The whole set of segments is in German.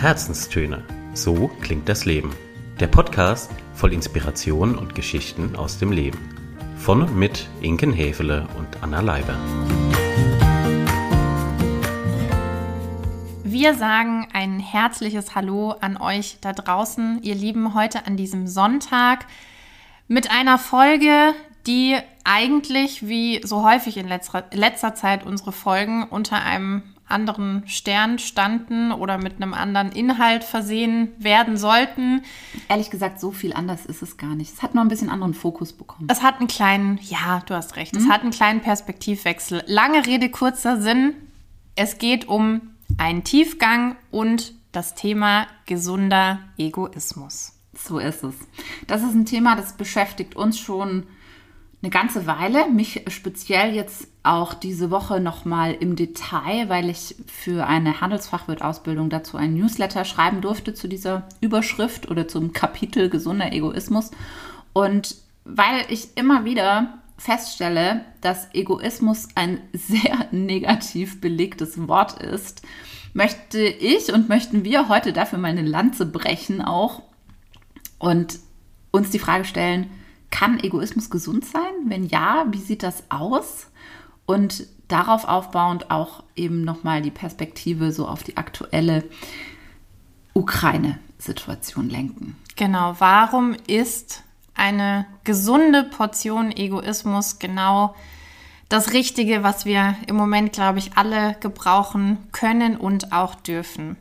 Herzenstöne. So klingt das Leben. Der Podcast voll Inspiration und Geschichten aus dem Leben. Von und mit Inken Hefele und Anna Leiber. Wir sagen ein herzliches Hallo an euch da draußen, ihr Lieben, heute an diesem Sonntag mit einer Folge, die eigentlich wie so häufig in letzter, letzter Zeit unsere Folgen unter einem anderen Stern standen oder mit einem anderen Inhalt versehen werden sollten. Ehrlich gesagt, so viel anders ist es gar nicht. Es hat nur ein bisschen anderen Fokus bekommen. Es hat einen kleinen, ja, du hast recht, mhm. es hat einen kleinen Perspektivwechsel. Lange Rede, kurzer Sinn. Es geht um einen Tiefgang und das Thema gesunder Egoismus. So ist es. Das ist ein Thema, das beschäftigt uns schon eine ganze Weile, mich speziell jetzt auch diese Woche nochmal im Detail, weil ich für eine Handelsfachwirt-Ausbildung dazu einen Newsletter schreiben durfte zu dieser Überschrift oder zum Kapitel gesunder Egoismus. Und weil ich immer wieder feststelle, dass Egoismus ein sehr negativ belegtes Wort ist, möchte ich und möchten wir heute dafür mal eine Lanze brechen auch und uns die Frage stellen, kann Egoismus gesund sein? Wenn ja, wie sieht das aus? Und darauf aufbauend auch eben nochmal die Perspektive so auf die aktuelle Ukraine-Situation lenken. Genau, warum ist eine gesunde Portion Egoismus genau das Richtige, was wir im Moment, glaube ich, alle gebrauchen können und auch dürfen?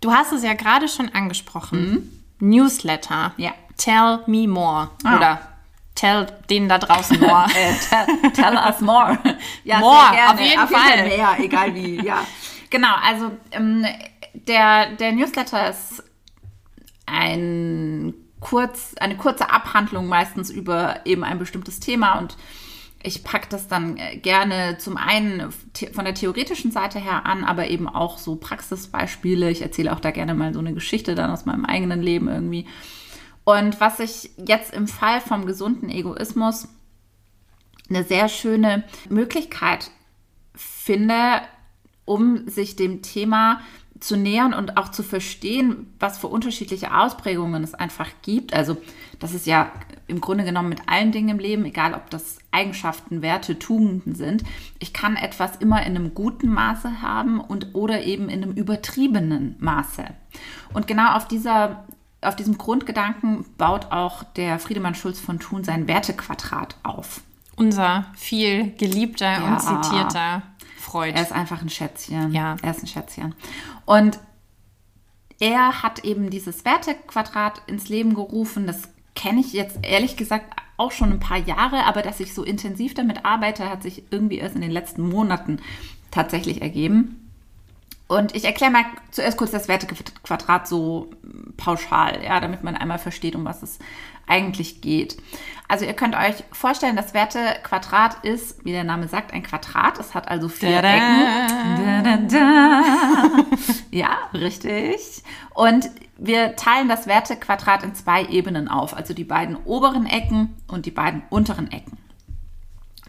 Du hast es ja gerade schon angesprochen. Mhm. Newsletter. Ja. Tell me more. Ah. Oder tell denen da draußen more. äh, tell, tell, us more. ja, more, auf jeden auf Fall. Mehr, egal wie, ja. Genau, also ähm, der, der Newsletter ist ein kurz, eine kurze Abhandlung meistens über eben ein bestimmtes Thema und ich packe das dann äh, gerne zum einen von der theoretischen Seite her an, aber eben auch so Praxisbeispiele. Ich erzähle auch da gerne mal so eine Geschichte dann aus meinem eigenen Leben irgendwie. Und was ich jetzt im Fall vom gesunden Egoismus eine sehr schöne Möglichkeit finde, um sich dem Thema zu nähern und auch zu verstehen, was für unterschiedliche Ausprägungen es einfach gibt. Also das ist ja im Grunde genommen mit allen Dingen im Leben, egal ob das Eigenschaften, Werte, Tugenden sind. Ich kann etwas immer in einem guten Maße haben und oder eben in einem übertriebenen Maße. Und genau auf dieser auf diesem Grundgedanken baut auch der Friedemann Schulz von Thun sein Wertequadrat auf. Unser viel geliebter ja. und zitierter Freud. Er ist einfach ein Schätzchen. Ja. Er ist ein Schätzchen. Und er hat eben dieses Wertequadrat ins Leben gerufen. Das kenne ich jetzt ehrlich gesagt auch schon ein paar Jahre, aber dass ich so intensiv damit arbeite, hat sich irgendwie erst in den letzten Monaten tatsächlich ergeben. Und ich erkläre mal zuerst kurz das Wertequadrat so pauschal, ja, damit man einmal versteht, um was es eigentlich geht. Also ihr könnt euch vorstellen, das Wertequadrat ist, wie der Name sagt, ein Quadrat. Es hat also vier da -da. Ecken. Da ja, richtig. Und wir teilen das Wertequadrat in zwei Ebenen auf, also die beiden oberen Ecken und die beiden unteren Ecken.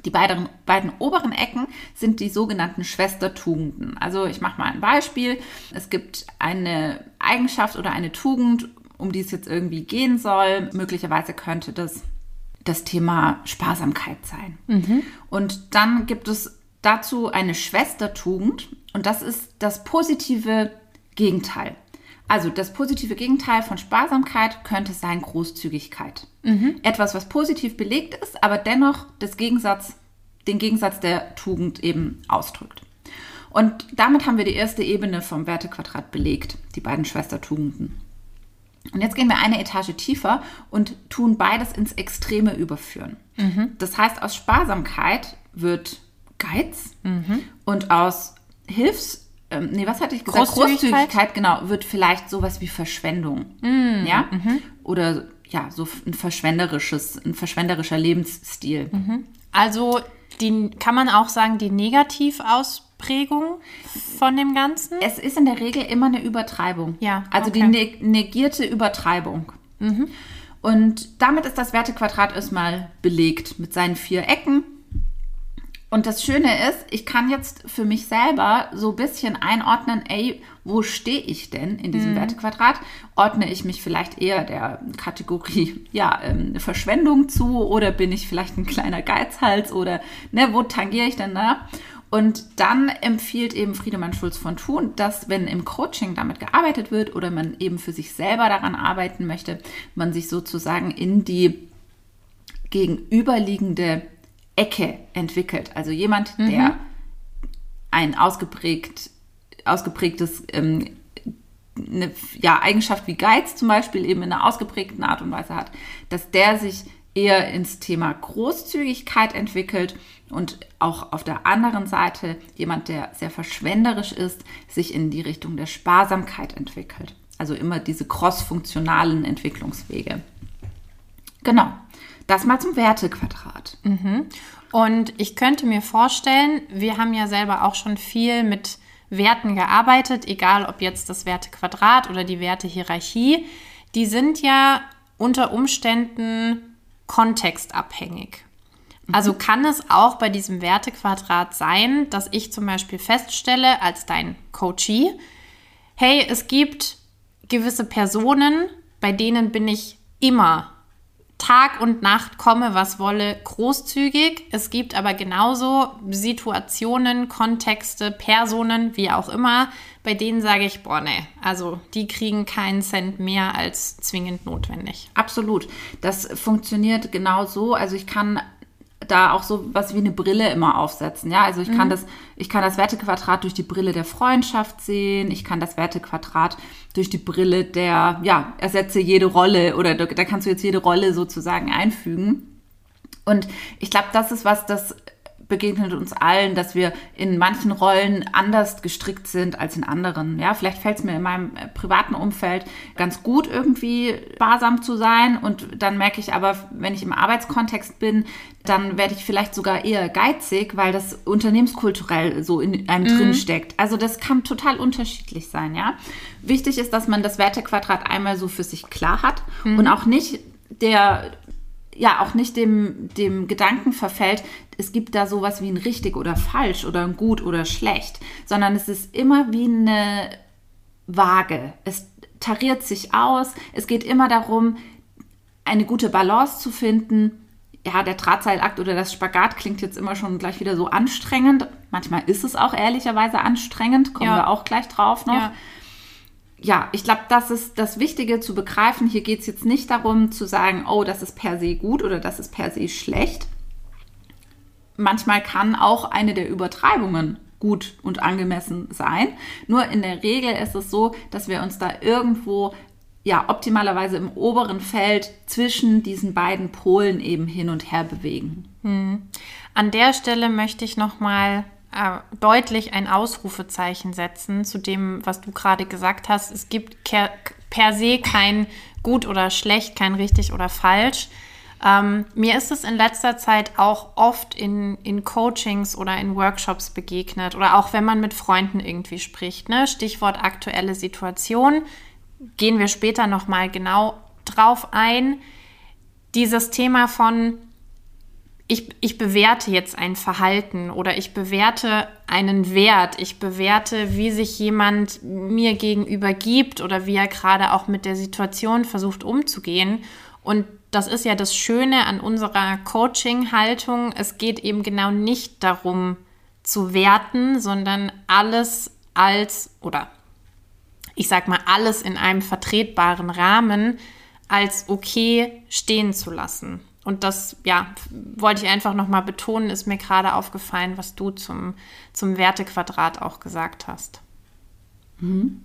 Die beiden, beiden oberen Ecken sind die sogenannten Schwestertugenden. Also ich mache mal ein Beispiel. Es gibt eine Eigenschaft oder eine Tugend, um die es jetzt irgendwie gehen soll. Möglicherweise könnte das das Thema Sparsamkeit sein. Mhm. Und dann gibt es dazu eine Schwestertugend und das ist das positive Gegenteil. Also das positive Gegenteil von Sparsamkeit könnte sein Großzügigkeit. Mhm. Etwas, was positiv belegt ist, aber dennoch das Gegensatz, den Gegensatz der Tugend eben ausdrückt. Und damit haben wir die erste Ebene vom Wertequadrat belegt, die beiden Schwestertugenden. Und jetzt gehen wir eine Etage tiefer und tun beides ins Extreme überführen. Mhm. Das heißt, aus Sparsamkeit wird Geiz mhm. und aus Hilfs ähm, nee, was hatte ich gesagt? Großzügigkeit, Großzügigkeit genau, wird vielleicht sowas wie Verschwendung. Mm, ja? Mhm. Oder ja, so ein verschwenderisches, ein verschwenderischer Lebensstil. Mhm. Also die, kann man auch sagen, die Negativausprägung von dem Ganzen? Es ist in der Regel immer eine Übertreibung. Ja. Also okay. die negierte Übertreibung. Mhm. Und damit ist das Wertequadrat erstmal belegt mit seinen vier Ecken Und das Schöne ist, ich kann jetzt für mich selber so ein bisschen einordnen, ey, wo stehe ich denn in diesem mhm. Wertequadrat? Ordne ich mich vielleicht eher der Kategorie ja, ähm, Verschwendung zu oder bin ich vielleicht ein kleiner Geizhals oder ne, wo tangiere ich denn da? Und dann empfiehlt eben Friedemann Schulz von Thun, dass wenn im Coaching damit gearbeitet wird oder man eben für sich selber daran arbeiten möchte, man sich sozusagen in die gegenüberliegende Ecke entwickelt. Also jemand, mhm. der ein ausgeprägt, ausgeprägtes ähm, eine ja, Eigenschaft wie Geiz zum Beispiel eben in einer ausgeprägten Art und Weise hat, dass der sich eher ins Thema Großzügigkeit entwickelt und auch auf der anderen Seite jemand, der sehr verschwenderisch ist, sich in die Richtung der Sparsamkeit entwickelt. Also immer diese crossfunktionalen Entwicklungswege. Genau. Das mal zum Wertequadrat. Mhm. Und ich könnte mir vorstellen, wir haben ja selber auch schon viel mit Werten gearbeitet, egal ob jetzt das Wertequadrat oder die Wertehierarchie. Die sind ja unter Umständen kontextabhängig. Also mhm. kann es auch bei diesem Wertequadrat sein, dass ich zum Beispiel feststelle als dein Coachee, hey, es gibt gewisse Personen, bei denen bin ich immer Tag und Nacht komme, was wolle, großzügig. Es gibt aber genauso Situationen, Kontexte, Personen, wie auch immer, bei denen sage ich, boah, nee, also die kriegen keinen Cent mehr als zwingend notwendig. Absolut. Das funktioniert genau so. Also ich kann da auch so was wie eine Brille immer aufsetzen. Ja, also ich mhm. kann das, ich kann das Wertequadrat durch die Brille der Freundschaft sehen. Ich kann das Wertequadrat durch die Brille der, ja, ersetze jede Rolle oder da, da kannst du jetzt jede Rolle sozusagen einfügen. Und ich glaube, das ist was, das begegnet uns allen, dass wir in manchen Rollen anders gestrickt sind als in anderen. Ja, vielleicht fällt es mir in meinem äh, privaten Umfeld ganz gut, irgendwie sparsam zu sein. Und dann merke ich aber, wenn ich im Arbeitskontext bin, dann werde ich vielleicht sogar eher geizig, weil das unternehmenskulturell so in einem mhm. drin steckt. Also das kann total unterschiedlich sein, ja. Wichtig ist, dass man das Wertequadrat einmal so für sich klar hat mhm. und auch nicht der ja auch nicht dem, dem Gedanken verfällt, es gibt da sowas wie ein richtig oder falsch oder ein gut oder schlecht, sondern es ist immer wie eine Waage. Es tariert sich aus. Es geht immer darum, eine gute Balance zu finden. Ja, der Drahtseilakt oder das Spagat klingt jetzt immer schon gleich wieder so anstrengend. Manchmal ist es auch ehrlicherweise anstrengend, kommen ja. wir auch gleich drauf noch. Ja ja, ich glaube, das ist das Wichtige zu begreifen. Hier geht es jetzt nicht darum zu sagen, oh, das ist per se gut oder das ist per se schlecht. Manchmal kann auch eine der Übertreibungen gut und angemessen sein. Nur in der Regel ist es so, dass wir uns da irgendwo ja optimalerweise im oberen Feld zwischen diesen beiden Polen eben hin und her bewegen. Hm. An der Stelle möchte ich noch mal deutlich ein Ausrufezeichen setzen zu dem, was du gerade gesagt hast. Es gibt per se kein gut oder schlecht, kein richtig oder falsch. Ähm, mir ist es in letzter Zeit auch oft in, in Coachings oder in Workshops begegnet oder auch wenn man mit Freunden irgendwie spricht. Ne? Stichwort aktuelle Situation. Gehen wir später nochmal genau drauf ein. Dieses Thema von ich, ich bewerte jetzt ein Verhalten oder ich bewerte einen Wert, ich bewerte, wie sich jemand mir gegenüber gibt oder wie er gerade auch mit der Situation versucht umzugehen. Und das ist ja das Schöne an unserer Coaching-Haltung. Es geht eben genau nicht darum zu werten, sondern alles als oder ich sag mal alles in einem vertretbaren Rahmen als okay stehen zu lassen. Und das, ja, wollte ich einfach nochmal betonen, ist mir gerade aufgefallen, was du zum, zum Wertequadrat auch gesagt hast. Mhm.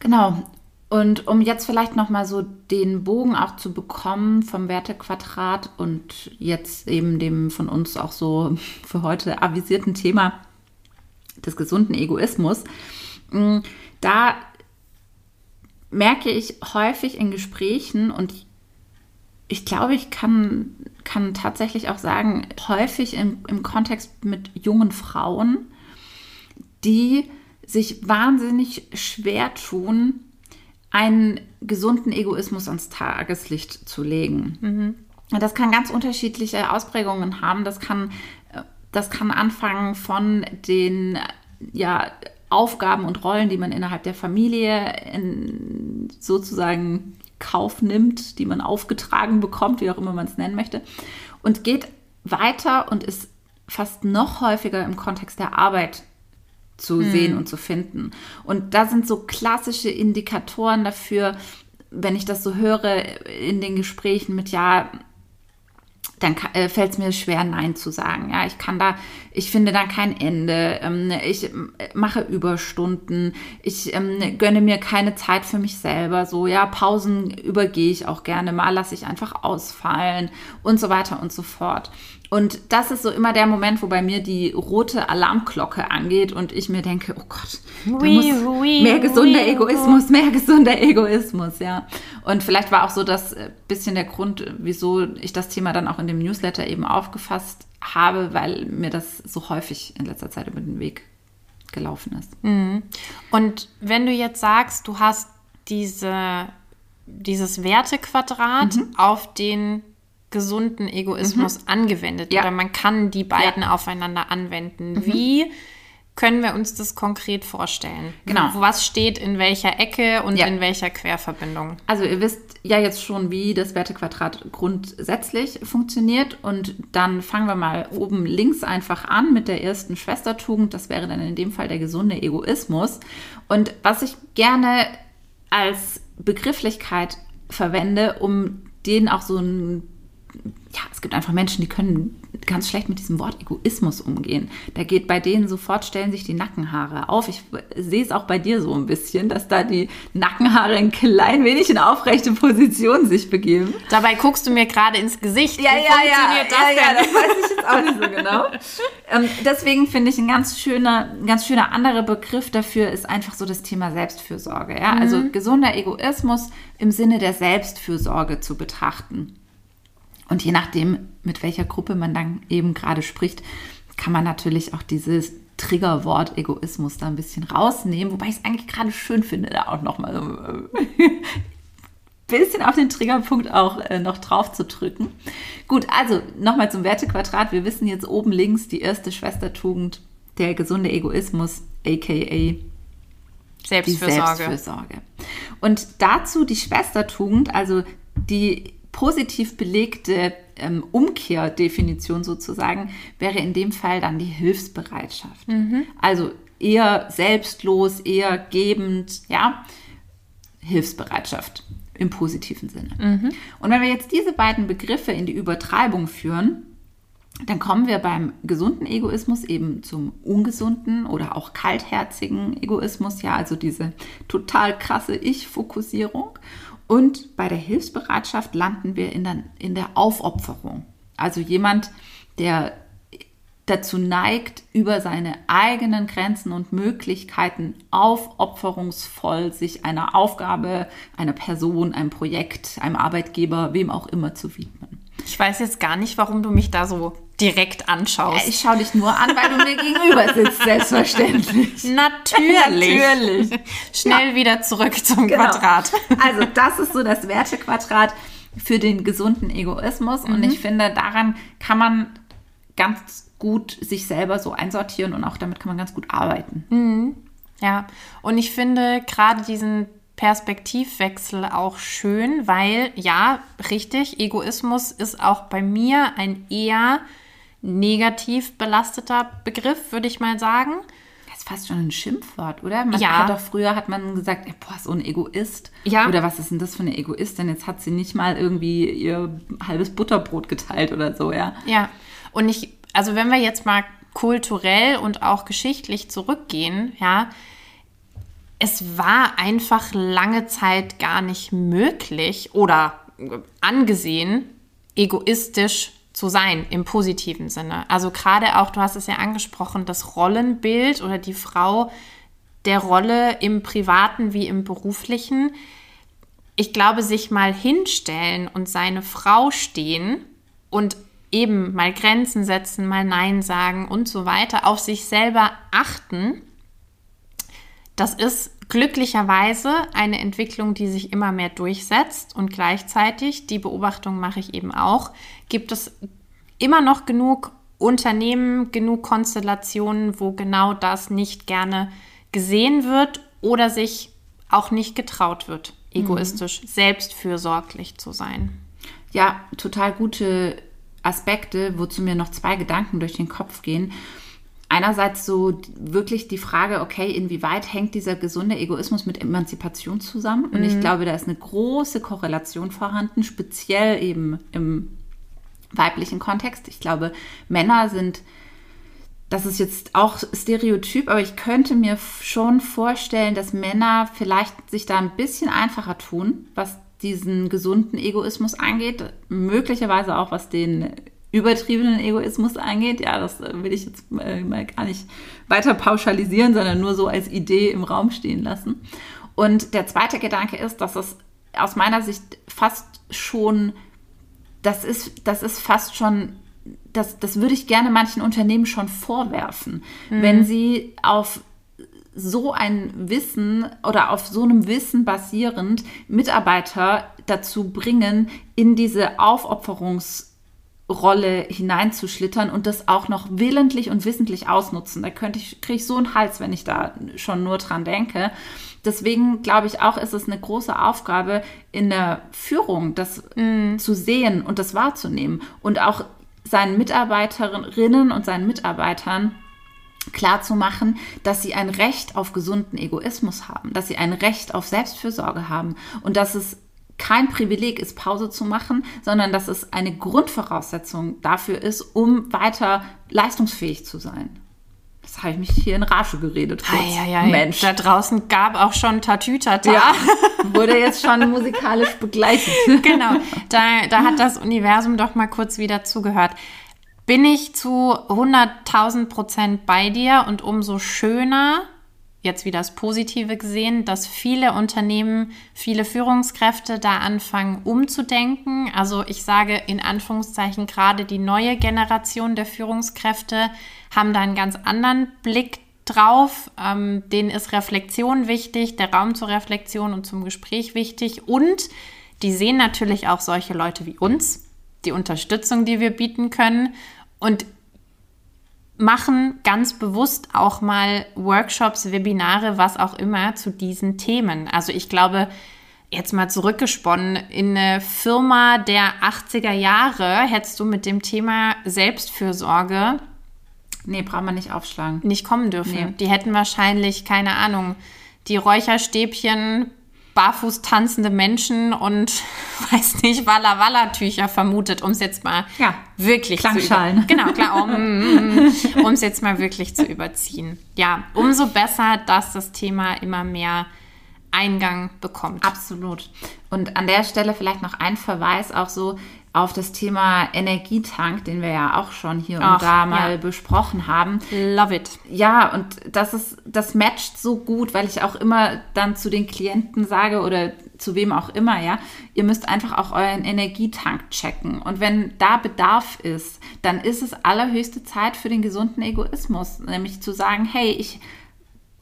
Genau. Und um jetzt vielleicht nochmal so den Bogen auch zu bekommen vom Wertequadrat und jetzt eben dem von uns auch so für heute avisierten Thema des gesunden Egoismus, mm, da merke ich häufig in Gesprächen und ich glaube, ich kann, kann tatsächlich auch sagen, häufig im, im Kontext mit jungen Frauen, die sich wahnsinnig schwer tun, einen gesunden Egoismus ans Tageslicht zu legen. Mhm. das kann ganz unterschiedliche Ausprägungen haben. Das kann, das kann anfangen von den ja, Aufgaben und Rollen, die man innerhalb der Familie in, sozusagen Kauf nimmt, die man aufgetragen bekommt, wie auch immer man es nennen möchte, und geht weiter und ist fast noch häufiger im Kontext der Arbeit zu hm. sehen und zu finden. Und da sind so klassische Indikatoren dafür, wenn ich das so höre in den Gesprächen mit, ja, dann äh, fällt es mir schwer, Nein zu sagen. Ja, ich kann da, ich finde da kein Ende. Ähm, ich äh, mache Überstunden. Ich ähm, gönne mir keine Zeit für mich selber. So, ja, Pausen übergehe ich auch gerne mal, lasse ich einfach ausfallen und so weiter und so fort. Und das ist so immer der Moment, wo bei mir die rote Alarmglocke angeht und ich mir denke, oh Gott, mehr gesunder Egoismus, mehr gesunder Egoismus, ja. Und vielleicht war auch so das äh, bisschen der Grund, wieso ich das Thema dann auch in dem Newsletter eben aufgefasst habe, weil mir das so häufig in letzter Zeit über den Weg gelaufen ist. Mhm. Und wenn du jetzt sagst, du hast diese, dieses Wertequadrat mhm. auf den gesunden Egoismus mhm. angewendet ja. oder man kann die beiden ja. aufeinander anwenden. Mhm. Wie können wir uns das konkret vorstellen? Genau. Was steht in welcher Ecke und ja. in welcher Querverbindung? Also ihr wisst ja jetzt schon, wie das Wertequadrat grundsätzlich funktioniert und dann fangen wir mal oben links einfach an mit der ersten Schwestertugend. Das wäre dann in dem Fall der gesunde Egoismus. Und was ich gerne als Begrifflichkeit verwende, um den auch so ein ja, es gibt einfach Menschen, die können ganz schlecht mit diesem Wort Egoismus umgehen. Da geht bei denen sofort, stellen sich die Nackenhaare auf. Ich sehe es auch bei dir so ein bisschen, dass da die Nackenhaare ein klein wenig in aufrechte Position sich begeben. Dabei guckst du mir gerade ins Gesicht. Ja, Wie ja, ja, das ja, ja, das weiß ich jetzt auch nicht so genau. ähm, deswegen finde ich ein ganz schöner, ein ganz schöner anderer Begriff dafür ist einfach so das Thema Selbstfürsorge. Ja? Also mhm. gesunder Egoismus im Sinne der Selbstfürsorge zu betrachten. Und je nachdem, mit welcher Gruppe man dann eben gerade spricht, kann man natürlich auch dieses Triggerwort Egoismus da ein bisschen rausnehmen, wobei ich es eigentlich gerade schön finde, da auch nochmal so ein äh, bisschen auf den Triggerpunkt auch äh, noch drauf zu drücken. Gut, also nochmal zum Wertequadrat. Wir wissen jetzt oben links die erste Schwestertugend, der gesunde Egoismus, aka Selbstfürsorge. Selbstfürsorge. Und dazu die Schwestertugend, also die positiv belegte ähm, Umkehrdefinition sozusagen wäre in dem Fall dann die Hilfsbereitschaft. Mhm. Also eher selbstlos, eher gebend, ja, Hilfsbereitschaft im positiven Sinne. Mhm. Und wenn wir jetzt diese beiden Begriffe in die Übertreibung führen, dann kommen wir beim gesunden Egoismus eben zum ungesunden oder auch kaltherzigen Egoismus, ja, also diese total krasse Ich-Fokussierung. Und bei der Hilfsbereitschaft landen wir in der, in der Aufopferung. Also jemand, der dazu neigt, über seine eigenen Grenzen und Möglichkeiten aufopferungsvoll sich einer Aufgabe, einer Person, einem Projekt, einem Arbeitgeber, wem auch immer zu widmen. Ich weiß jetzt gar nicht, warum du mich da so direkt anschaust. Ja, ich schaue dich nur an, weil du mir gegenüber sitzt, selbstverständlich. Natürlich. Natürlich. Schnell ja. wieder zurück zum genau. Quadrat. Also das ist so das Wertequadrat für den gesunden Egoismus. Mhm. Und ich finde, daran kann man ganz gut sich selber so einsortieren und auch damit kann man ganz gut arbeiten. Mhm. Ja, und ich finde gerade diesen Perspektivwechsel auch schön, weil ja, richtig, Egoismus ist auch bei mir ein eher negativ belasteter Begriff, würde ich mal sagen. Das ist fast schon ein Schimpfwort, oder? Man ja. Hat doch früher hat man gesagt, boah, so ein Egoist. Ja. Oder was ist denn das für eine Egoistin? Jetzt hat sie nicht mal irgendwie ihr halbes Butterbrot geteilt oder so, ja. Ja. Und ich, also wenn wir jetzt mal kulturell und auch geschichtlich zurückgehen, ja, es war einfach lange Zeit gar nicht möglich oder angesehen, egoistisch zu sein im positiven Sinne. Also gerade auch, du hast es ja angesprochen, das Rollenbild oder die Frau der Rolle im privaten wie im beruflichen. Ich glaube, sich mal hinstellen und seine Frau stehen und eben mal Grenzen setzen, mal Nein sagen und so weiter, auf sich selber achten, Das ist glücklicherweise eine Entwicklung, die sich immer mehr durchsetzt und gleichzeitig, die Beobachtung mache ich eben auch, gibt es immer noch genug Unternehmen, genug Konstellationen, wo genau das nicht gerne gesehen wird oder sich auch nicht getraut wird, egoistisch, mhm. selbstfürsorglich zu sein. Ja, total gute Aspekte, wozu mir noch zwei Gedanken durch den Kopf gehen. Einerseits so wirklich die Frage, okay, inwieweit hängt dieser gesunde Egoismus mit Emanzipation zusammen? Und mhm. ich glaube, da ist eine große Korrelation vorhanden, speziell eben im weiblichen Kontext. Ich glaube, Männer sind, das ist jetzt auch Stereotyp, aber ich könnte mir schon vorstellen, dass Männer vielleicht sich da ein bisschen einfacher tun, was diesen gesunden Egoismus angeht, möglicherweise auch was den übertriebenen Egoismus angeht. Ja, das will ich jetzt mal gar nicht weiter pauschalisieren, sondern nur so als Idee im Raum stehen lassen. Und der zweite Gedanke ist, dass es aus meiner Sicht fast schon, das ist, das ist fast schon das, das würde ich gerne manchen Unternehmen schon vorwerfen, mhm. wenn sie auf so ein Wissen oder auf so einem Wissen basierend Mitarbeiter dazu bringen, in diese Aufopferungsrolle hineinzuschlittern und das auch noch willentlich und wissentlich ausnutzen. Da könnte ich, kriege ich so einen Hals, wenn ich da schon nur dran denke. Deswegen glaube ich auch, ist es eine große Aufgabe in der Führung, das mm. zu sehen und das wahrzunehmen und auch seinen Mitarbeiterinnen und seinen Mitarbeitern klar zu machen, dass sie ein Recht auf gesunden Egoismus haben, dass sie ein Recht auf Selbstfürsorge haben und dass es kein Privileg ist, Pause zu machen, sondern dass es eine Grundvoraussetzung dafür ist, um weiter leistungsfähig zu sein. Das habe ich mich hier in Rage geredet. Kurz. Ei, ei, ei. Mensch. Da draußen gab auch schon Tatütata. Ja, wurde jetzt schon musikalisch begleitet. genau, da, da hat das Universum doch mal kurz wieder zugehört bin ich zu 100.000 Prozent bei dir und umso schöner, jetzt wieder das Positive gesehen, dass viele Unternehmen, viele Führungskräfte da anfangen umzudenken. Also ich sage in Anführungszeichen gerade die neue Generation der Führungskräfte haben da einen ganz anderen Blick drauf. Ähm, denen ist Reflexion wichtig, der Raum zur Reflexion und zum Gespräch wichtig und die sehen natürlich auch solche Leute wie uns, die Unterstützung, die wir bieten können und machen ganz bewusst auch mal Workshops, Webinare, was auch immer zu diesen Themen. Also ich glaube, jetzt mal zurückgesponnen, in eine Firma der 80er Jahre hättest du mit dem Thema Selbstfürsorge Nee, braucht man nicht aufschlagen. Nicht kommen dürfen. Nee. Die hätten wahrscheinlich, keine Ahnung, die Räucherstäbchen barfuß tanzende Menschen und weiß nicht, Walla Walla Tücher vermutet, um es jetzt mal ja, wirklich Klangschalen. zu Genau, klar, um es jetzt mal wirklich zu überziehen. Ja, umso besser, dass das Thema immer mehr Eingang bekommt. Absolut. Und an der Stelle vielleicht noch ein Verweis auch so, auf das Thema Energietank, den wir ja auch schon hier Ach, und da mal ja. besprochen haben. Love it. Ja, und das ist, das matcht so gut, weil ich auch immer dann zu den Klienten sage oder zu wem auch immer, ja, ihr müsst einfach auch euren Energietank checken. Und wenn da Bedarf ist, dann ist es allerhöchste Zeit für den gesunden Egoismus, nämlich zu sagen, hey, ich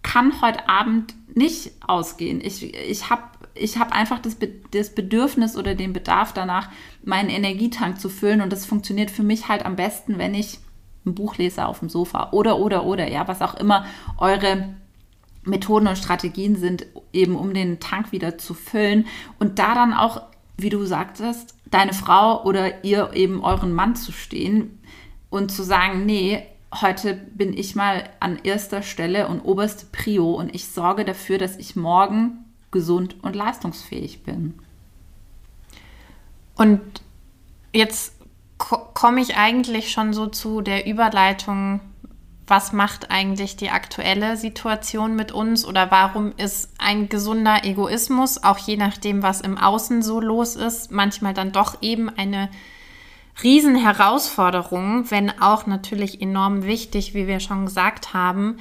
kann heute Abend nicht ausgehen. Ich, ich habe ich habe einfach das, Be das Bedürfnis oder den Bedarf danach, meinen Energietank zu füllen. Und das funktioniert für mich halt am besten, wenn ich ein Buch lese auf dem Sofa oder, oder, oder, ja, was auch immer eure Methoden und Strategien sind, eben um den Tank wieder zu füllen. Und da dann auch, wie du sagtest, deine Frau oder ihr eben euren Mann zu stehen und zu sagen, nee, heute bin ich mal an erster Stelle und oberste Prio und ich sorge dafür, dass ich morgen gesund und leistungsfähig bin. Und jetzt komme ich eigentlich schon so zu der Überleitung, was macht eigentlich die aktuelle Situation mit uns oder warum ist ein gesunder Egoismus, auch je nachdem, was im Außen so los ist, manchmal dann doch eben eine Riesenherausforderung, wenn auch natürlich enorm wichtig, wie wir schon gesagt haben.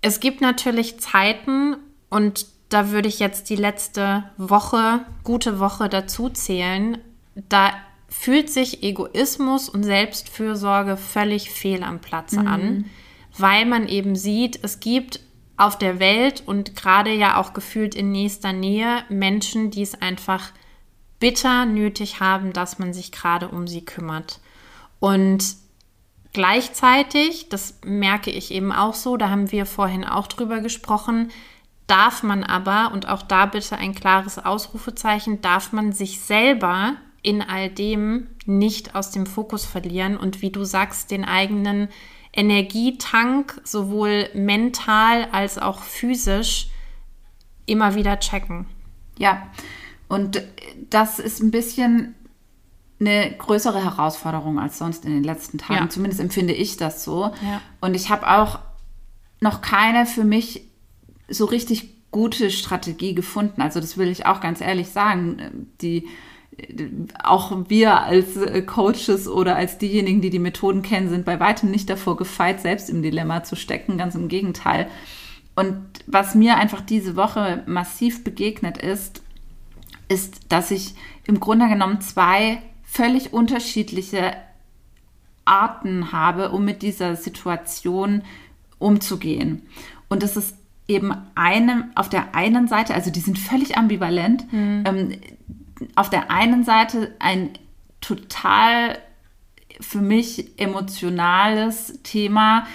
Es gibt natürlich Zeiten und da würde ich jetzt die letzte Woche, gute Woche dazu zählen. Da fühlt sich Egoismus und Selbstfürsorge völlig fehl am Platze mhm. an, weil man eben sieht, es gibt auf der Welt und gerade ja auch gefühlt in nächster Nähe Menschen, die es einfach bitter nötig haben, dass man sich gerade um sie kümmert. Und gleichzeitig, das merke ich eben auch so, da haben wir vorhin auch drüber gesprochen, darf man aber, und auch da bitte ein klares Ausrufezeichen, darf man sich selber in all dem nicht aus dem Fokus verlieren und wie du sagst, den eigenen Energietank sowohl mental als auch physisch immer wieder checken. Ja, und das ist ein bisschen eine größere Herausforderung als sonst in den letzten Tagen. Ja. Zumindest empfinde ich das so. Ja. Und ich habe auch noch keine für mich so richtig gute Strategie gefunden. Also das will ich auch ganz ehrlich sagen. Die auch wir als äh, Coaches oder als diejenigen, die die Methoden kennen, sind bei weitem nicht davor gefeit, selbst im Dilemma zu stecken. Ganz im Gegenteil. Und was mir einfach diese Woche massiv begegnet ist, ist, dass ich im Grunde genommen zwei völlig unterschiedliche Arten habe, um mit dieser Situation umzugehen. Und das ist eben eine, auf der einen Seite, also die sind völlig ambivalent, mhm. ähm, auf der einen Seite ein total für mich emotionales Thema,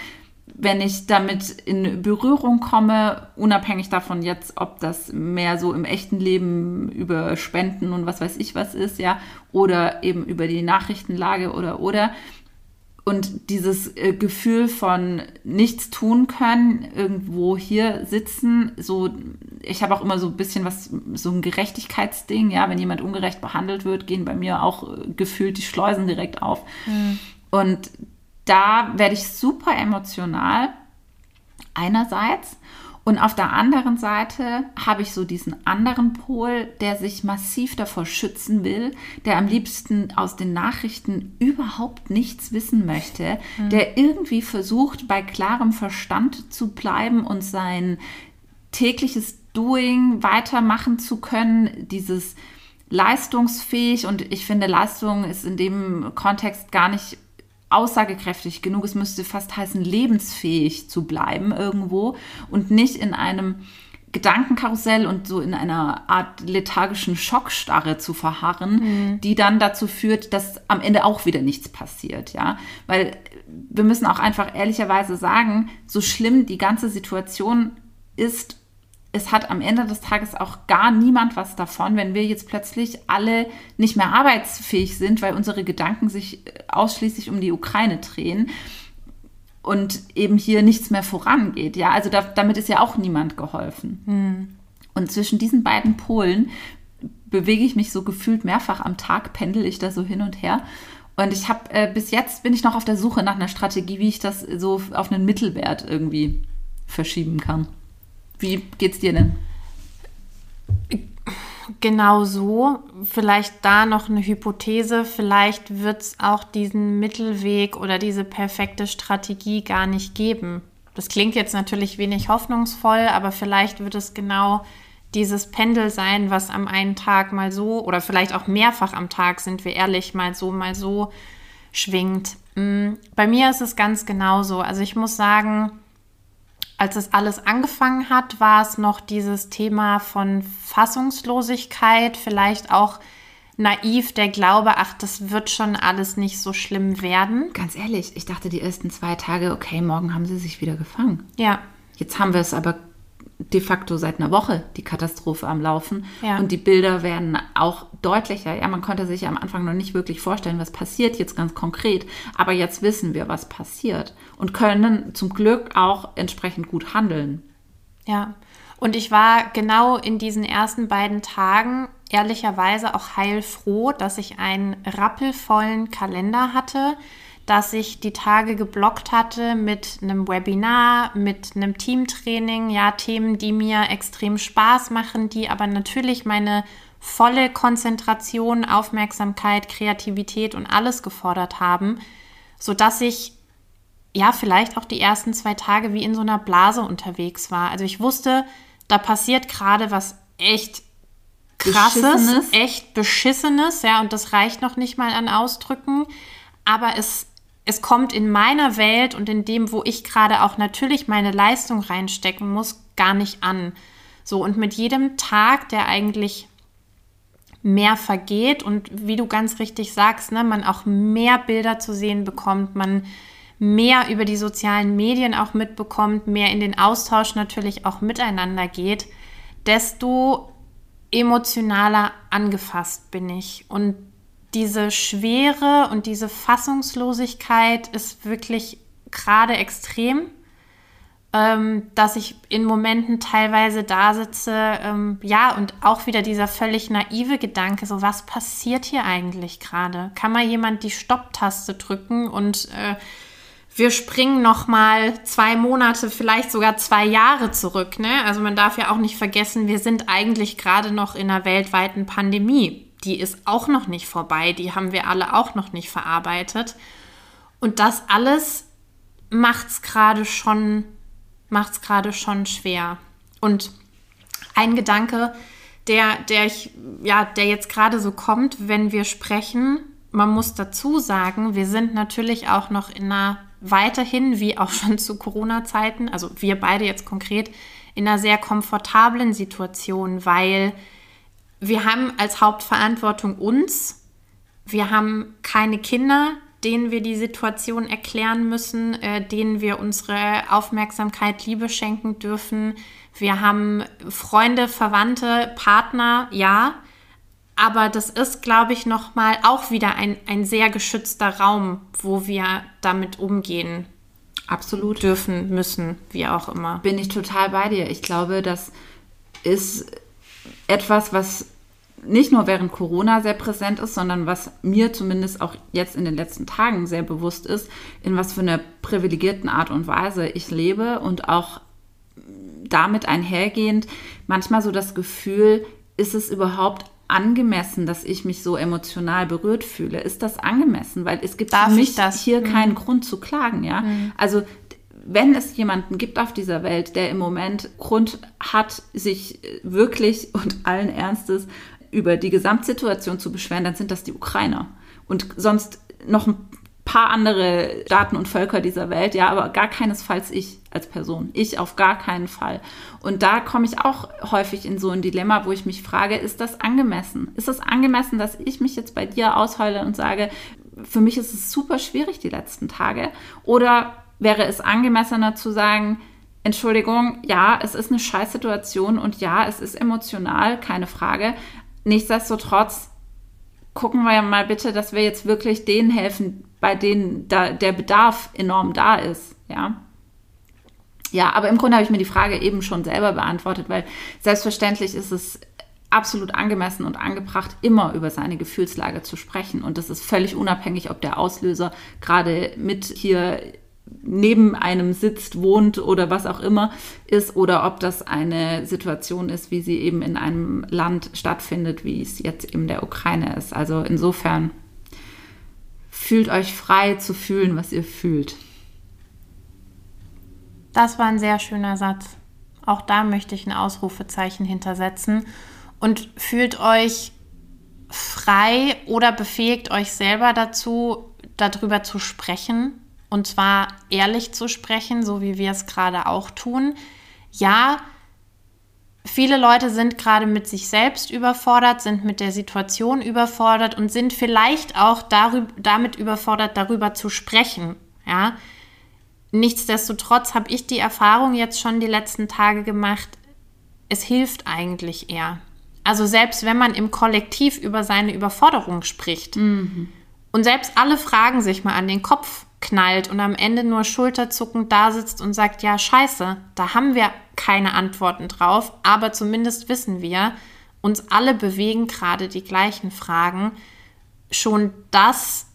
wenn ich damit in Berührung komme, unabhängig davon jetzt, ob das mehr so im echten Leben über Spenden und was weiß ich was ist, ja, oder eben über die Nachrichtenlage oder oder, und dieses äh, Gefühl von nichts tun können, irgendwo hier sitzen, so, ich habe auch immer so ein bisschen was, so ein Gerechtigkeitsding, ja, wenn jemand ungerecht behandelt wird, gehen bei mir auch äh, gefühlt die Schleusen direkt auf. Mhm. Und da werde ich super emotional, einerseits. Und auf der anderen Seite habe ich so diesen anderen Pol, der sich massiv davor schützen will, der am liebsten aus den Nachrichten überhaupt nichts wissen möchte, mhm. der irgendwie versucht, bei klarem Verstand zu bleiben und sein tägliches Doing weitermachen zu können, dieses leistungsfähig und ich finde, Leistung ist in dem Kontext gar nicht aussagekräftig genug. Es müsste fast heißen, lebensfähig zu bleiben irgendwo und nicht in einem Gedankenkarussell und so in einer Art lethargischen Schockstarre zu verharren, mhm. die dann dazu führt, dass am Ende auch wieder nichts passiert, ja. Weil wir müssen auch einfach ehrlicherweise sagen, so schlimm die ganze Situation ist es hat am Ende des Tages auch gar niemand was davon, wenn wir jetzt plötzlich alle nicht mehr arbeitsfähig sind, weil unsere Gedanken sich äh, ausschließlich um die Ukraine drehen und eben hier nichts mehr vorangeht. Ja, also da, damit ist ja auch niemand geholfen. Hm. Und zwischen diesen beiden Polen bewege ich mich so gefühlt mehrfach am Tag, pendel ich da so hin und her. Und ich habe äh, bis jetzt bin ich noch auf der Suche nach einer Strategie, wie ich das so auf einen Mittelwert irgendwie verschieben kann. Wie geht's dir denn? Genau so. Vielleicht da noch eine Hypothese. Vielleicht wird es auch diesen Mittelweg oder diese perfekte Strategie gar nicht geben. Das klingt jetzt natürlich wenig hoffnungsvoll, aber vielleicht wird es genau dieses Pendel sein, was am einen Tag mal so oder vielleicht auch mehrfach am Tag, sind wir ehrlich, mal so, mal so schwingt. Mm, bei mir ist es ganz genauso. Also ich muss sagen, als es alles angefangen hat, war es noch dieses Thema von Fassungslosigkeit, vielleicht auch naiv der Glaube, ach, das wird schon alles nicht so schlimm werden. Ganz ehrlich, ich dachte die ersten zwei Tage, okay, morgen haben sie sich wieder gefangen. Ja. Jetzt haben wir es aber de facto seit einer Woche die Katastrophe am Laufen. Ja. Und die Bilder werden auch deutlicher. Ja, man konnte sich am Anfang noch nicht wirklich vorstellen, was passiert jetzt ganz konkret. Aber jetzt wissen wir, was passiert und können zum Glück auch entsprechend gut handeln. Ja. Und ich war genau in diesen ersten beiden Tagen ehrlicherweise auch heilfroh, dass ich einen rappelvollen Kalender hatte, dass ich die Tage geblockt hatte mit einem Webinar, mit einem Teamtraining, ja, Themen, die mir extrem Spaß machen, die aber natürlich meine volle Konzentration, Aufmerksamkeit, Kreativität und alles gefordert haben, sodass ich ja vielleicht auch die ersten zwei Tage wie in so einer Blase unterwegs war. Also ich wusste, da passiert gerade was echt krasses, beschissenes. echt beschissenes, ja, und das reicht noch nicht mal an Ausdrücken, aber es es kommt in meiner Welt und in dem, wo ich gerade auch natürlich meine Leistung reinstecken muss, gar nicht an. So, und mit jedem Tag, der eigentlich mehr vergeht und wie du ganz richtig sagst, ne, man auch mehr Bilder zu sehen bekommt, man mehr über die sozialen Medien auch mitbekommt, mehr in den Austausch natürlich auch miteinander geht, desto emotionaler angefasst bin ich. Und diese Schwere und diese Fassungslosigkeit ist wirklich gerade extrem, ähm, dass ich in Momenten teilweise da sitze, ähm, ja, und auch wieder dieser völlig naive Gedanke, so was passiert hier eigentlich gerade? Kann mal jemand die Stopptaste drücken und äh, wir springen noch mal zwei Monate, vielleicht sogar zwei Jahre zurück. Ne? Also man darf ja auch nicht vergessen, wir sind eigentlich gerade noch in einer weltweiten Pandemie die ist auch noch nicht vorbei, die haben wir alle auch noch nicht verarbeitet. Und das alles macht es gerade schon, macht's gerade schon schwer. Und ein Gedanke, der, der ich, ja, der jetzt gerade so kommt, wenn wir sprechen, man muss dazu sagen, wir sind natürlich auch noch in einer weiterhin, wie auch schon zu Corona-Zeiten, also wir beide jetzt konkret, in einer sehr komfortablen Situation, weil wir haben als Hauptverantwortung uns. Wir haben keine Kinder, denen wir die Situation erklären müssen, äh, denen wir unsere Aufmerksamkeit, Liebe schenken dürfen. Wir haben Freunde, Verwandte, Partner, ja. Aber das ist, glaube ich, nochmal auch wieder ein, ein sehr geschützter Raum, wo wir damit umgehen. Absolut. Dürfen, müssen, wie auch immer. Bin ich total bei dir. Ich glaube, das ist etwas, was nicht nur während Corona sehr präsent ist, sondern was mir zumindest auch jetzt in den letzten Tagen sehr bewusst ist, in was für einer privilegierten Art und Weise ich lebe und auch damit einhergehend manchmal so das Gefühl, ist es überhaupt angemessen, dass ich mich so emotional berührt fühle? Ist das angemessen? Weil es gibt Darf für mich hier mhm. keinen Grund zu klagen, ja. Mhm. Also wenn es jemanden gibt auf dieser Welt, der im Moment Grund hat, sich wirklich und allen Ernstes über die Gesamtsituation zu beschweren, dann sind das die Ukrainer. Und sonst noch ein paar andere Staaten und Völker dieser Welt, ja, aber gar keinesfalls ich als Person. Ich auf gar keinen Fall. Und da komme ich auch häufig in so ein Dilemma, wo ich mich frage, ist das angemessen? Ist es angemessen, dass ich mich jetzt bei dir ausheule und sage, für mich ist es super schwierig die letzten Tage? Oder wäre es angemessener zu sagen, Entschuldigung, ja, es ist eine Scheißsituation und ja, es ist emotional, keine Frage. Nichtsdestotrotz gucken wir ja mal bitte, dass wir jetzt wirklich denen helfen, bei denen da der Bedarf enorm da ist, ja. Ja, aber im Grunde habe ich mir die Frage eben schon selber beantwortet, weil selbstverständlich ist es absolut angemessen und angebracht, immer über seine Gefühlslage zu sprechen. Und das ist völlig unabhängig, ob der Auslöser gerade mit hier neben einem sitzt, wohnt oder was auch immer ist, oder ob das eine Situation ist, wie sie eben in einem Land stattfindet, wie es jetzt eben der Ukraine ist. Also insofern fühlt euch frei zu fühlen, was ihr fühlt. Das war ein sehr schöner Satz. Auch da möchte ich ein Ausrufezeichen hintersetzen. Und fühlt euch frei oder befähigt euch selber dazu, darüber zu sprechen, und zwar ehrlich zu sprechen, so wie wir es gerade auch tun. Ja, viele Leute sind gerade mit sich selbst überfordert, sind mit der Situation überfordert und sind vielleicht auch darüber, damit überfordert, darüber zu sprechen. Ja. Nichtsdestotrotz habe ich die Erfahrung jetzt schon die letzten Tage gemacht, es hilft eigentlich eher. Also selbst wenn man im Kollektiv über seine Überforderung spricht mhm. und selbst alle fragen sich mal an den Kopf, knallt und am Ende nur schulterzuckend da sitzt und sagt, ja, scheiße, da haben wir keine Antworten drauf, aber zumindest wissen wir, uns alle bewegen gerade die gleichen Fragen. Schon das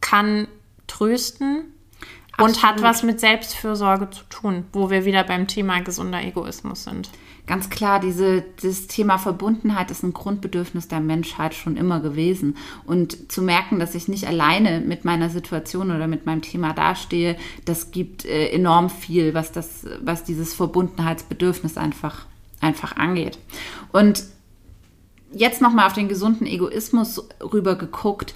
kann trösten Absolut. und hat was mit Selbstfürsorge zu tun, wo wir wieder beim Thema gesunder Egoismus sind ganz klar, diese, das Thema Verbundenheit ist ein Grundbedürfnis der Menschheit schon immer gewesen. Und zu merken, dass ich nicht alleine mit meiner Situation oder mit meinem Thema dastehe, das gibt äh, enorm viel, was, das, was dieses Verbundenheitsbedürfnis einfach, einfach angeht. Und jetzt nochmal auf den gesunden Egoismus rüber geguckt,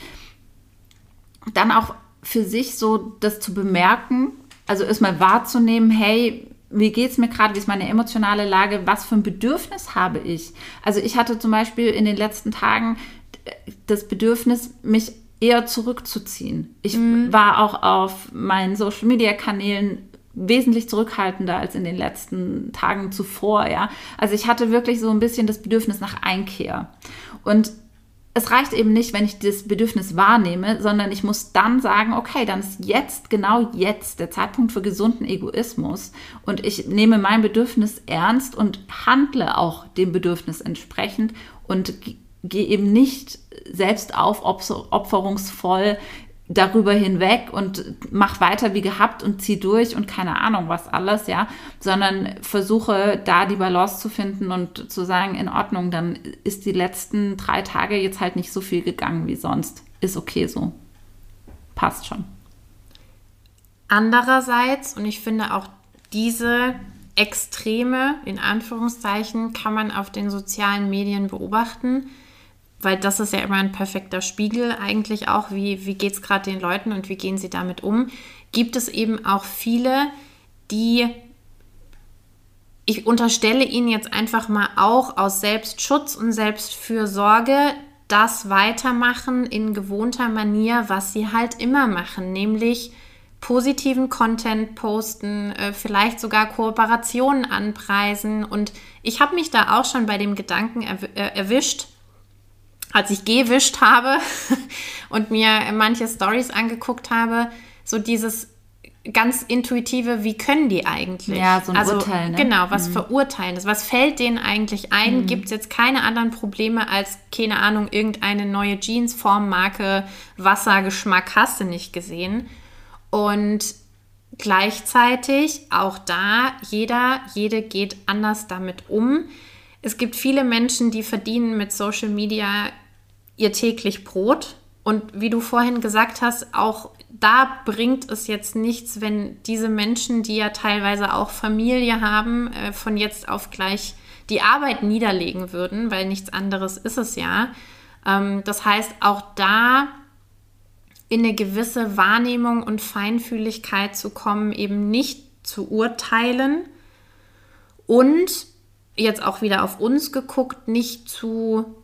dann auch für sich so das zu bemerken, also erstmal wahrzunehmen, hey, wie geht es mir gerade, wie ist meine emotionale Lage, was für ein Bedürfnis habe ich? Also ich hatte zum Beispiel in den letzten Tagen das Bedürfnis, mich eher zurückzuziehen. Ich mhm. war auch auf meinen Social-Media-Kanälen wesentlich zurückhaltender als in den letzten Tagen zuvor, ja. Also ich hatte wirklich so ein bisschen das Bedürfnis nach Einkehr. Und es reicht eben nicht, wenn ich das Bedürfnis wahrnehme, sondern ich muss dann sagen, okay, dann ist jetzt, genau jetzt der Zeitpunkt für gesunden Egoismus. Und ich nehme mein Bedürfnis ernst und handle auch dem Bedürfnis entsprechend und gehe eben nicht selbst aufopferungsvoll darüber hinweg und mach weiter wie gehabt und zieh durch und keine Ahnung was alles, ja, sondern versuche da die Balance zu finden und zu sagen, in Ordnung, dann ist die letzten drei Tage jetzt halt nicht so viel gegangen wie sonst. Ist okay so. Passt schon. Andererseits, und ich finde auch diese Extreme, in Anführungszeichen, kann man auf den sozialen Medien beobachten weil das ist ja immer ein perfekter Spiegel eigentlich auch, wie, wie geht es gerade den Leuten und wie gehen sie damit um, gibt es eben auch viele, die, ich unterstelle ihnen jetzt einfach mal auch aus Selbstschutz und Selbstfürsorge, das weitermachen in gewohnter Manier, was sie halt immer machen, nämlich positiven Content posten, äh, vielleicht sogar Kooperationen anpreisen. Und ich habe mich da auch schon bei dem Gedanken äh, erwischt, als ich gewischt habe und mir manche Stories angeguckt habe, so dieses ganz intuitive, wie können die eigentlich? Ja, so ein also, Urteil. Ne? Genau, was mhm. verurteilen ist. Was fällt denen eigentlich ein? Mhm. Gibt es jetzt keine anderen Probleme als, keine Ahnung, irgendeine neue Jeansformmarke, Wassergeschmack hast du nicht gesehen? Und gleichzeitig auch da, jeder, jede geht anders damit um. Es gibt viele Menschen, die verdienen mit Social Media ihr täglich Brot. Und wie du vorhin gesagt hast, auch da bringt es jetzt nichts, wenn diese Menschen, die ja teilweise auch Familie haben, äh, von jetzt auf gleich die Arbeit niederlegen würden, weil nichts anderes ist es ja. Ähm, das heißt, auch da in eine gewisse Wahrnehmung und Feinfühligkeit zu kommen, eben nicht zu urteilen und jetzt auch wieder auf uns geguckt, nicht zu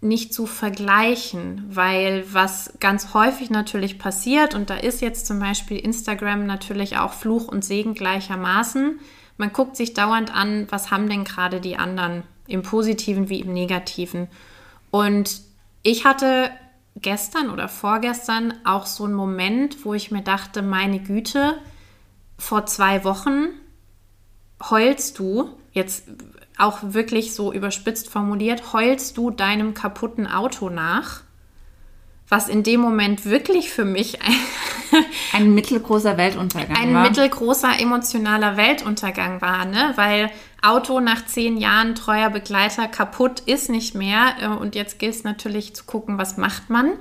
nicht zu vergleichen, weil was ganz häufig natürlich passiert, und da ist jetzt zum Beispiel Instagram natürlich auch Fluch und Segen gleichermaßen, man guckt sich dauernd an, was haben denn gerade die anderen im positiven wie im negativen. Und ich hatte gestern oder vorgestern auch so einen Moment, wo ich mir dachte, meine Güte, vor zwei Wochen heulst du, jetzt auch wirklich so überspitzt formuliert, heulst du deinem kaputten Auto nach? Was in dem Moment wirklich für mich ein, ein mittelgroßer Weltuntergang ein war. Ein mittelgroßer emotionaler Weltuntergang war, ne? Weil Auto nach zehn Jahren treuer Begleiter kaputt ist nicht mehr. Äh, und jetzt gilt es natürlich zu gucken, was macht man.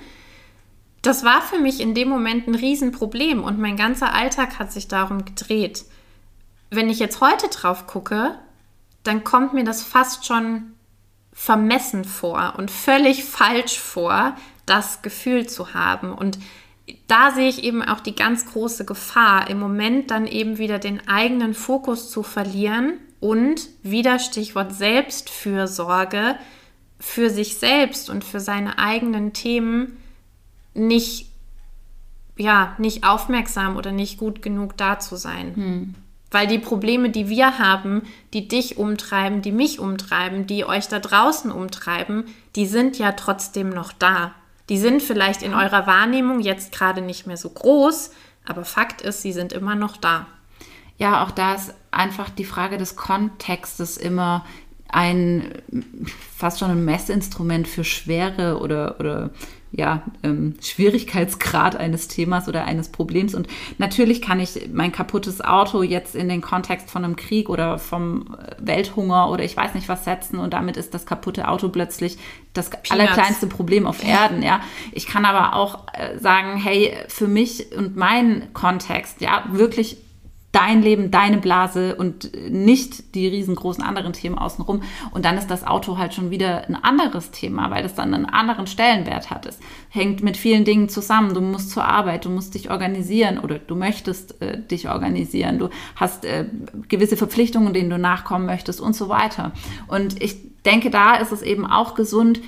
Das war für mich in dem Moment ein Riesenproblem und mein ganzer Alltag hat sich darum gedreht. Wenn ich jetzt heute drauf gucke, dann kommt mir das fast schon vermessen vor und völlig falsch vor, das Gefühl zu haben. Und da sehe ich eben auch die ganz große Gefahr, im Moment dann eben wieder den eigenen Fokus zu verlieren und wieder Stichwort Selbstfürsorge für sich selbst und für seine eigenen Themen nicht ja, nicht aufmerksam oder nicht gut genug da zu sein. Hm. Weil die Probleme, die wir haben, die dich umtreiben, die mich umtreiben, die euch da draußen umtreiben, die sind ja trotzdem noch da. Die sind vielleicht in eurer Wahrnehmung jetzt gerade nicht mehr so groß, aber Fakt ist, sie sind immer noch da. Ja, auch da ist einfach die Frage des Kontextes immer ein fast schon ein Messinstrument für schwere oder, oder ja, ähm, Schwierigkeitsgrad eines Themas oder eines Problems. Und natürlich kann ich mein kaputtes Auto jetzt in den Kontext von einem Krieg oder vom Welthunger oder ich weiß nicht was setzen und damit ist das kaputte Auto plötzlich das Peanuts. allerkleinste Problem auf Erden, ja. Ich kann aber auch äh, sagen, hey, für mich und meinen Kontext, ja, wirklich dein Leben, deine Blase und nicht die riesengroßen anderen Themen außenrum. Und dann ist das Auto halt schon wieder ein anderes Thema, weil das dann einen anderen Stellenwert hat. Es hängt mit vielen Dingen zusammen. Du musst zur Arbeit, du musst dich organisieren oder du möchtest äh, dich organisieren. Du hast äh, gewisse Verpflichtungen, denen du nachkommen möchtest und so weiter. Und ich denke, da ist es eben auch gesund,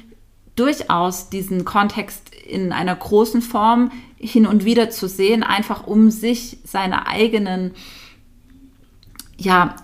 durchaus diesen Kontext in einer großen Form hin und wieder zu sehen, einfach um sich seine eigenen, ja,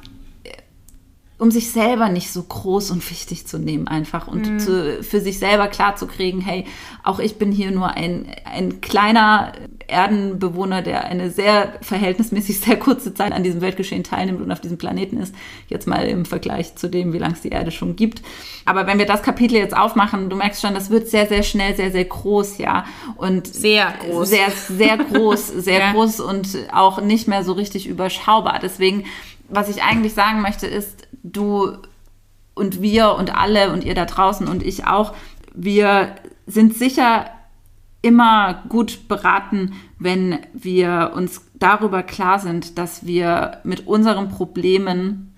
um sich selber nicht so groß und wichtig zu nehmen einfach und mhm. zu, für sich selber klarzukriegen, hey, auch ich bin hier nur ein, ein kleiner Erdenbewohner, der eine sehr verhältnismäßig sehr kurze Zeit an diesem Weltgeschehen teilnimmt und auf diesem Planeten ist. Jetzt mal im Vergleich zu dem, wie lange es die Erde schon gibt. Aber wenn wir das Kapitel jetzt aufmachen, du merkst schon, das wird sehr, sehr schnell, sehr, sehr groß, ja. Und sehr groß. Sehr, sehr groß, sehr ja. groß und auch nicht mehr so richtig überschaubar. Deswegen, was ich eigentlich sagen möchte, ist, du und wir und alle und ihr da draußen und ich auch, wir sind sicher immer gut beraten, wenn wir uns darüber klar sind, dass wir mit unseren Problemen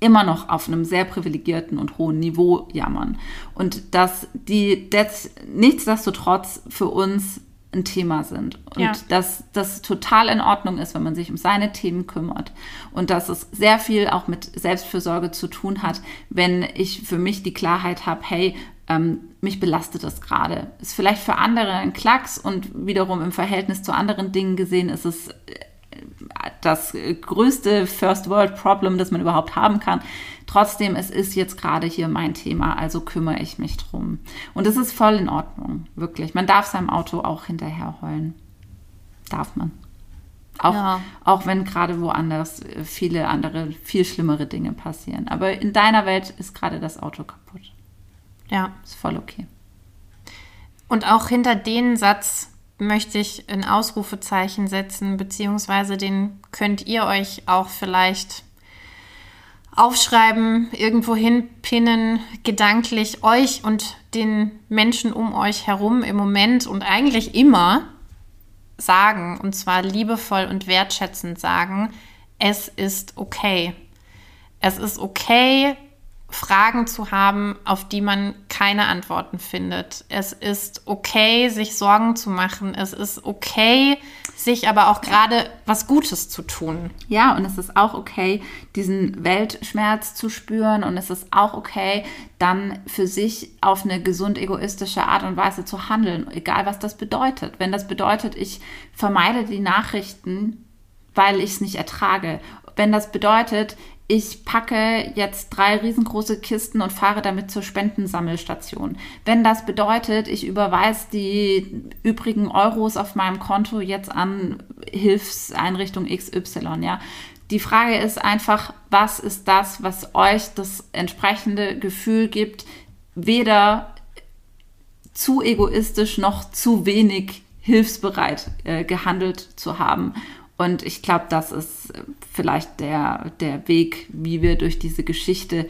immer noch auf einem sehr privilegierten und hohen Niveau jammern. Und dass die das nichtsdestotrotz für uns ein Thema sind. Und ja. dass das total in Ordnung ist, wenn man sich um seine Themen kümmert. Und dass es sehr viel auch mit Selbstfürsorge zu tun hat, wenn ich für mich die Klarheit habe, hey, ähm, mich belastet das gerade. Ist vielleicht für andere ein Klacks und wiederum im Verhältnis zu anderen Dingen gesehen ist es äh, das größte First World Problem, das man überhaupt haben kann. Trotzdem, es ist jetzt gerade hier mein Thema, also kümmere ich mich drum. Und es ist voll in Ordnung, wirklich. Man darf seinem Auto auch hinterher heulen. Darf man. Auch, ja. auch wenn gerade woanders viele andere, viel schlimmere Dinge passieren. Aber in deiner Welt ist gerade das Auto kaputt. Ja. Ist voll okay. Und auch hinter den Satz möchte ich ein Ausrufezeichen setzen, beziehungsweise den könnt ihr euch auch vielleicht aufschreiben, irgendwo hinpinnen, gedanklich euch und den Menschen um euch herum im Moment und eigentlich immer sagen, und zwar liebevoll und wertschätzend sagen, es ist okay. Es ist okay, Fragen zu haben, auf die man keine Antworten findet. Es ist okay, sich Sorgen zu machen. Es ist okay, sich aber auch gerade was Gutes zu tun. Ja, und es ist auch okay, diesen Weltschmerz zu spüren. Und es ist auch okay, dann für sich auf eine gesund egoistische Art und Weise zu handeln, egal was das bedeutet. Wenn das bedeutet, ich vermeide die Nachrichten, weil ich es nicht ertrage. Wenn das bedeutet, ich packe jetzt drei riesengroße Kisten und fahre damit zur Spendensammelstation. Wenn das bedeutet, ich überweise die übrigen Euros auf meinem Konto jetzt an Hilfseinrichtung XY, ja. Die Frage ist einfach, was ist das, was euch das entsprechende Gefühl gibt, weder zu egoistisch noch zu wenig hilfsbereit äh, gehandelt zu haben. Und ich glaube, das ist vielleicht der, der Weg, wie wir durch diese Geschichte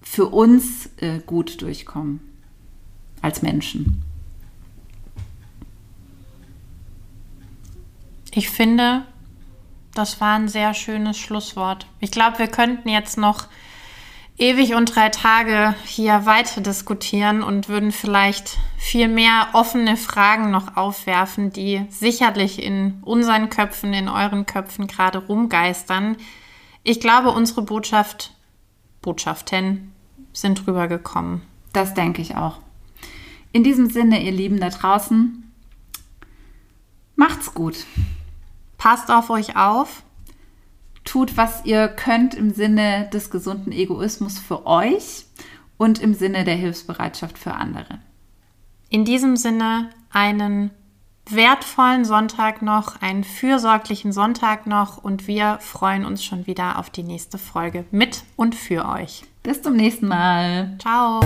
für uns äh, gut durchkommen als Menschen. Ich finde, das war ein sehr schönes Schlusswort. Ich glaube, wir könnten jetzt noch ewig und drei Tage hier weiter diskutieren und würden vielleicht viel mehr offene Fragen noch aufwerfen, die sicherlich in unseren Köpfen, in euren Köpfen gerade rumgeistern. Ich glaube, unsere Botschaft, Botschaften sind rübergekommen. Das denke ich auch. In diesem Sinne, ihr Lieben da draußen, macht's gut. Passt auf euch auf tut, was ihr könnt im Sinne des gesunden Egoismus für euch und im Sinne der Hilfsbereitschaft für andere. In diesem Sinne einen wertvollen Sonntag noch, einen fürsorglichen Sonntag noch und wir freuen uns schon wieder auf die nächste Folge mit und für euch. Bis zum nächsten Mal. Ciao.